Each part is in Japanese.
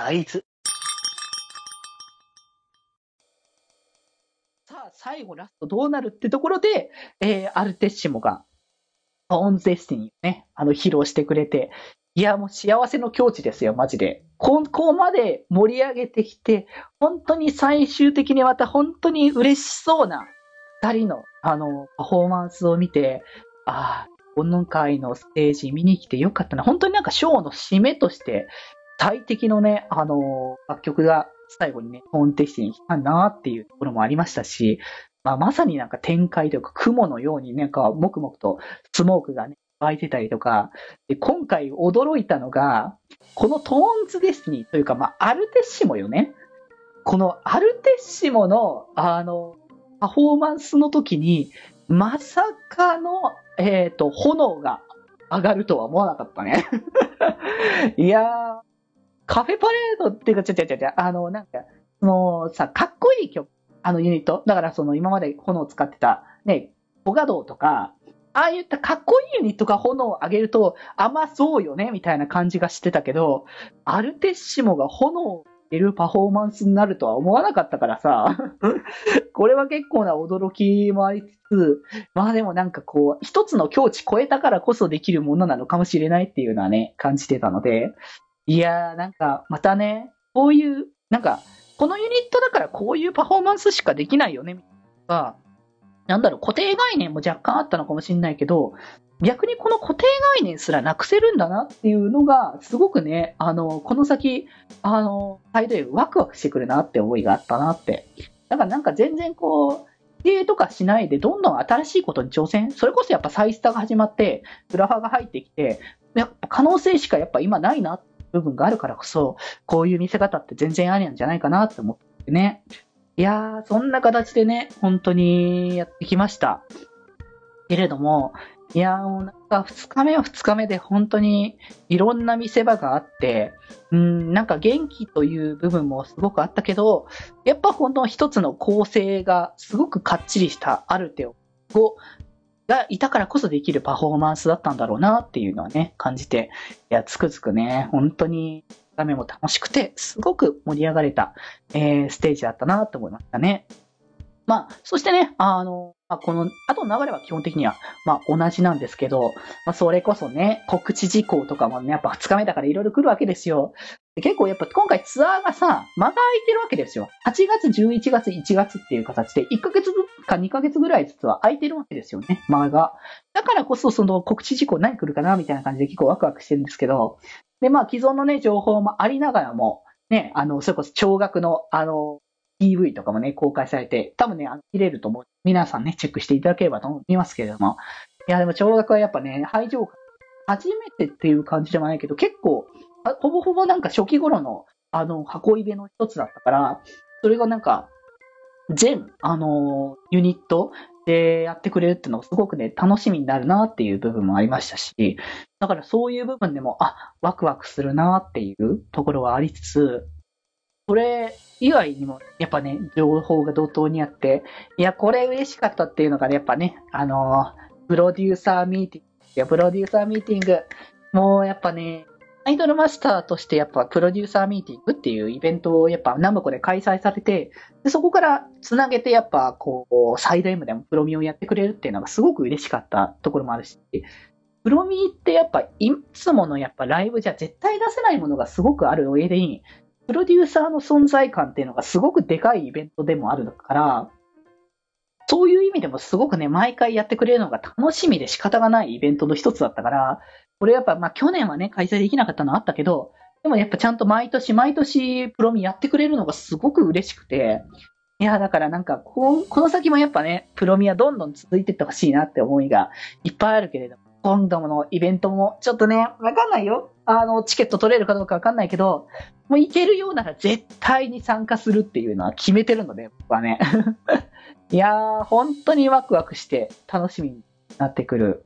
大豆。さあ、最後ラストどうなるってところで、えー、アルテッシモが、オンゼスティにね、あの、披露してくれて、いや、もう幸せの境地ですよ、マジで。ここまで盛り上げてきて、本当に最終的にまた本当に嬉しそうな二人の、あの、パフォーマンスを見て、ああ、今回のステージ見に来てよかったな。本当になんかショーの締めとして、最適のね、あの、楽曲が最後にね、コンテスに来たなっていうところもありましたし、まあ、まさになんか展開というか雲のようになんかもくもくとスモークがね、湧いてたりとか、で今回驚いたのが、このトーンズデスニーというか、まあ、アルテッシモよね。このアルテッシモの、あの、パフォーマンスの時に、まさかの、えっ、ー、と、炎が上がるとは思わなかったね。いやー、カフェパレードっていうか、ちゃちゃちゃちゃ、あの、なんか、もうさ、かっこいい曲、あのユニット。だからその今まで炎を使ってた、ね、ポガドとか、ああいったかっこいいユニットが炎を上げると、あ、まあそうよね、みたいな感じがしてたけど、アルテッシモが炎を上げるパフォーマンスになるとは思わなかったからさ、これは結構な驚きもありつつ、まあでもなんかこう、一つの境地超えたからこそできるものなのかもしれないっていうのはね、感じてたので、いやーなんかまたね、こういう、なんか、このユニットだからこういうパフォーマンスしかできないよね、みたいななんだろう、固定概念も若干あったのかもしれないけど、逆にこの固定概念すらなくせるんだなっていうのが、すごくね、あの、この先、あの、サイドへワクワクしてくるなって思いがあったなって。だからなんか全然こう、否定とかしないで、どんどん新しいことに挑戦。それこそやっぱサイスターが始まって、グラファーが入ってきて、やっぱ可能性しかやっぱ今ないなって部分があるからこそ、こういう見せ方って全然ありなんじゃないかなって思ってね。いやー、そんな形でね、本当にやってきました。けれども、いやー、なんか2日目は2日目で本当にいろんな見せ場があって、うん、なんか元気という部分もすごくあったけど、やっぱこの一つの構成がすごくかっちりしたアルテオをがいたからこそできるパフォーマンスだったんだろうなっていうのはね、感じて、いや、つくづくね、本当に画面も楽しくて、すごく盛り上がれた、えー、ステージだったなと思いましたね。まあ、そしてね、あの、まあ、この、後の流れは基本的には、まあ、同じなんですけど、まあ、それこそね、告知事項とかもね、やっぱ2日目だからいろいろ来るわけですよ。結構やっぱ今回ツアーがさ、間が空いてるわけですよ。8月、11月、1月っていう形で、1ヶ月か2ヶ月ぐらいずつは空いてるわけですよね、間が。だからこそその告知事項何来るかなみたいな感じで結構ワクワクしてるんですけど、で、まあ既存のね、情報もありながらも、ね、あの、それこそ驚愕の、あの、PV とかもね、公開されて、多分ね、見れると思う。皆さんね、チェックしていただければと思いますけれども。いや、でも驚愕はやっぱね、排除初めてっていう感じでもないけど、結構、ほぼほぼなんか初期頃の、あの、箱入れの一つだったから、それがなんか、全、あの、ユニットでやってくれるっていうのがすごくね、楽しみになるなっていう部分もありましたし、だからそういう部分でも、あ、ワクワクするなっていうところはありつつ、それ以外にも、やっぱね、情報が怒涛にあって、いや、これ嬉しかったっていうのがね、やっぱね、あの、プロデューサーミーティング、いや、プロデューサーミーティング、もうやっぱね、アイドルマスターとしてやっぱプロデューサーミーティングっていうイベントをやっぱナムコで開催されて、でそこからつなげてやっぱこう、サイド M でもプロミをやってくれるっていうのがすごく嬉しかったところもあるし、プロミってやっぱいつものやっぱライブじゃ絶対出せないものがすごくある上で、プロデューサーの存在感っていうのがすごくでかいイベントでもあるから、そういう意味でもすごくね、毎回やってくれるのが楽しみで仕方がないイベントの一つだったから、これやっぱ、まあ去年はね、開催できなかったのあったけど、でもやっぱちゃんと毎年毎年プロミやってくれるのがすごく嬉しくて、いや、だからなんかこ、この先もやっぱね、プロミはどんどん続いていってほしいなって思いがいっぱいあるけれども、今度のイベントもちょっとね、わかんないよ。あの、チケット取れるかどうかわかんないけど、もう行けるようなら絶対に参加するっていうのは決めてるので、僕はね。いやー、本当にワクワクして楽しみになってくる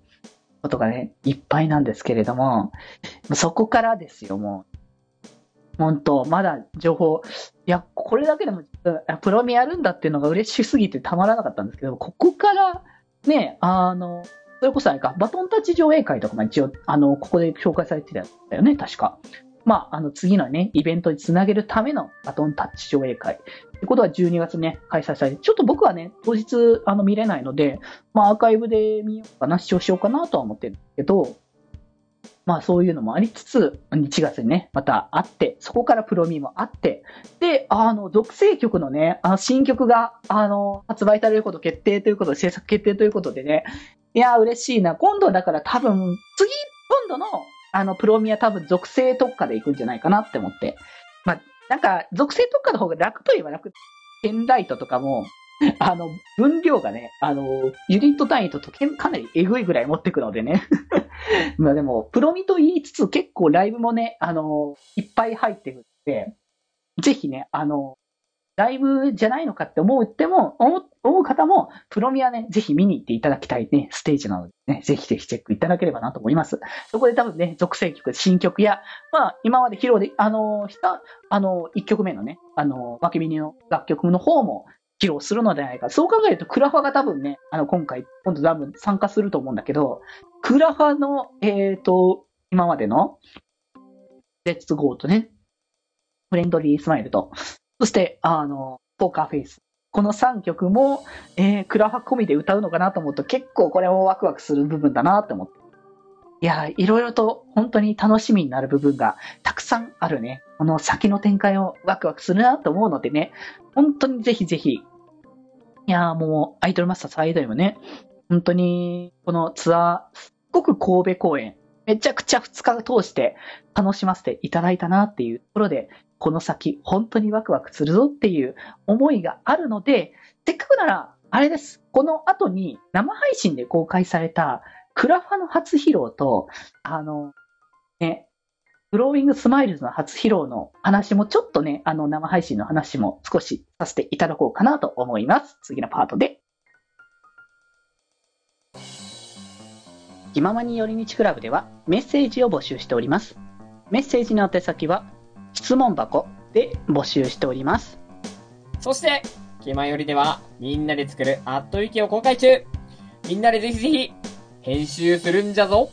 ことがね、いっぱいなんですけれども、そこからですよ、もう。本当、まだ情報、いや、これだけでも、プロミやるんだっていうのが嬉しすぎてたまらなかったんですけど、ここからね、あの、それこそあれか、バトンタッチ上映会とかも一応、あの、ここで紹介されてたよね、確か。まあ、あの、次のね、イベントにつなげるためのバトンタッチ上映会。ってことは12月ね、開催されて、ちょっと僕はね、当日、あの、見れないので、まあ、アーカイブで見ようかな、視聴しようかなとは思ってるけど、まあそういうのもありつつ、1月にね、また会って、そこからプロミーもあって、で、あの、属性曲のね、あの、新曲が、あの、発売されること決定ということで、制作決定ということでね、いや、嬉しいな。今度だから多分、次、今度の、あの、プロミは多分属性特化で行くんじゃないかなって思って。まあ、なんか、属性特化の方が楽といえば楽。ペンライトとかも、あの、分量がね、あの、ユニット単位と時計かなりエグいぐらい持ってくのでね。まあでも、プロミと言いつつ結構ライブもね、あの、いっぱい入ってくるんで、ぜひね、あの、ライブじゃないのかって思うっても、思う方も、プロミはね、ぜひ見に行っていただきたいね、ステージなのでね、ぜひぜひチェックいただければなと思います。そこで多分ね、属性曲、新曲や、まあ、今まで披露で、あの、した、あの、1曲目のね、あの、負けミニの楽曲の方も、披露するのではないか。そう考えると、クラファが多分ね、あの、今回、今度多分参加すると思うんだけど、クラファの、えっ、と、今までの、レッツゴーとね、フレンドリースマイルと、そして、あの、ポーカーフェイス。この3曲も、えー、クラファ込みで歌うのかなと思うと結構これもワクワクする部分だなって思って。いや、いろいろと本当に楽しみになる部分がたくさんあるね。この先の展開をワクワクするなと思うのでね、本当にぜひぜひいやもう、アイドルマスターサイドにもね、本当に、このツアー、すっごく神戸公演、めちゃくちゃ2日通して楽しませていただいたなっていうところで、この先、本当にワクワクするぞっていう思いがあるので、せっかくなら、あれです。この後に生配信で公開されたクラファの初披露と、あの、ね、 Growing Smiles の初披露の話もちょっとね、あの生配信の話も少しさせていただこうかなと思います。次のパートで。気ままに寄り道クラブではメッセージを募集しております。メッセージの宛先は質問箱で募集しております。そして、気まよりではみんなで作るアットウィキを公開中みんなでぜひぜひ編集するんじゃぞ